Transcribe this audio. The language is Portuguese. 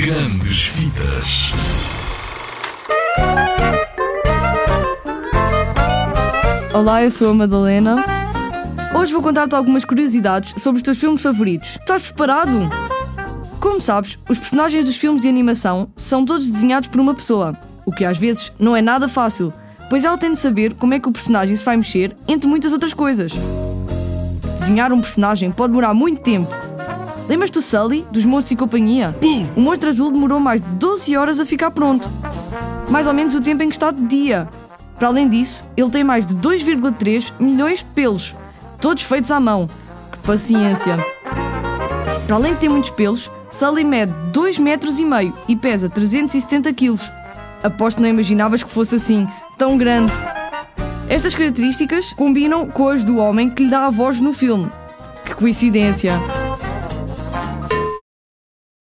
Grandes Vidas. Olá, eu sou a Madalena. Hoje vou contar-te algumas curiosidades sobre os teus filmes favoritos. Estás preparado? Como sabes, os personagens dos filmes de animação são todos desenhados por uma pessoa, o que às vezes não é nada fácil, pois ela tem de saber como é que o personagem se vai mexer, entre muitas outras coisas. Desenhar um personagem pode demorar muito tempo. Lembras-te do Sully, dos Monstros e Companhia? O monstro azul demorou mais de 12 horas a ficar pronto. Mais ou menos o tempo em que está de dia. Para além disso, ele tem mais de 2,3 milhões de pelos, todos feitos à mão. Que paciência! Para além de ter muitos pelos, Sully mede 2 metros e meio e pesa 370 quilos. Aposto que não imaginavas que fosse assim, tão grande. Estas características combinam com as do homem que lhe dá a voz no filme. Que coincidência!